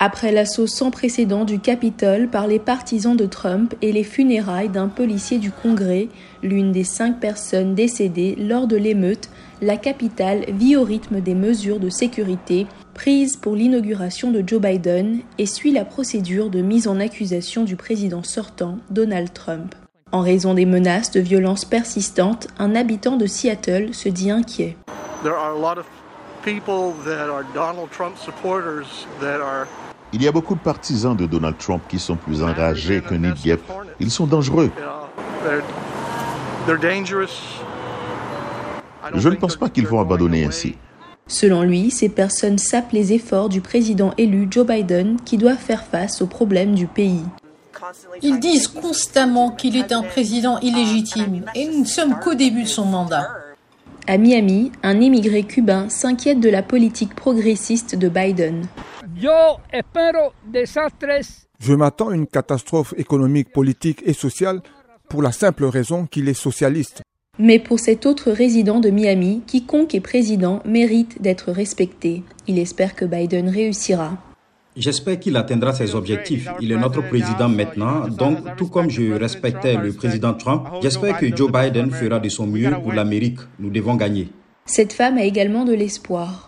Après l'assaut sans précédent du Capitole par les partisans de Trump et les funérailles d'un policier du Congrès, l'une des cinq personnes décédées lors de l'émeute, la capitale vit au rythme des mesures de sécurité prises pour l'inauguration de Joe Biden et suit la procédure de mise en accusation du président sortant, Donald Trump. En raison des menaces de violence persistantes, un habitant de Seattle se dit inquiet. Il y a beaucoup de partisans de Donald Trump qui sont plus enragés qu'un nid de Ils sont dangereux. Je ne pense pas qu'ils vont abandonner ainsi. Selon lui, ces personnes sapent les efforts du président élu Joe Biden qui doit faire face aux problèmes du pays. Ils disent constamment qu'il est un président illégitime et nous ne sommes qu'au début de son mandat. À Miami, un immigré cubain s'inquiète de la politique progressiste de Biden. Je m'attends à une catastrophe économique, politique et sociale pour la simple raison qu'il est socialiste. Mais pour cet autre résident de Miami, quiconque est président mérite d'être respecté. Il espère que Biden réussira. J'espère qu'il atteindra ses objectifs. Il est notre président maintenant, donc tout comme je respectais le président Trump, j'espère que Joe Biden fera de son mieux pour l'Amérique. Nous devons gagner. Cette femme a également de l'espoir.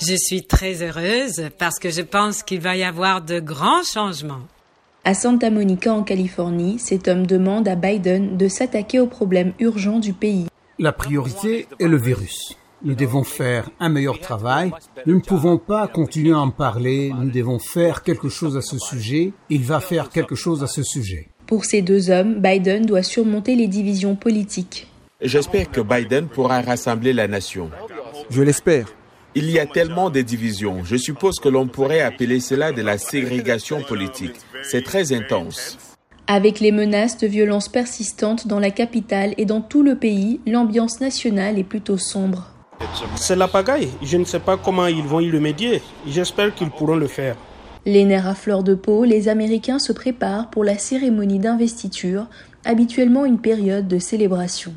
Je suis très heureuse parce que je pense qu'il va y avoir de grands changements. À Santa Monica, en Californie, cet homme demande à Biden de s'attaquer aux problèmes urgents du pays. La priorité est le virus. Nous devons faire un meilleur travail. Nous ne pouvons pas continuer à en parler. Nous devons faire quelque chose à ce sujet. Il va faire quelque chose à ce sujet. Pour ces deux hommes, Biden doit surmonter les divisions politiques. J'espère que Biden pourra rassembler la nation. Je l'espère. Il y a tellement de divisions. Je suppose que l'on pourrait appeler cela de la ségrégation politique. C'est très intense. Avec les menaces de violence persistantes dans la capitale et dans tout le pays, l'ambiance nationale est plutôt sombre. C'est la pagaille. Je ne sais pas comment ils vont y remédier. J'espère qu'ils pourront le faire. Les nerfs à fleur de peau, les Américains se préparent pour la cérémonie d'investiture, habituellement une période de célébration.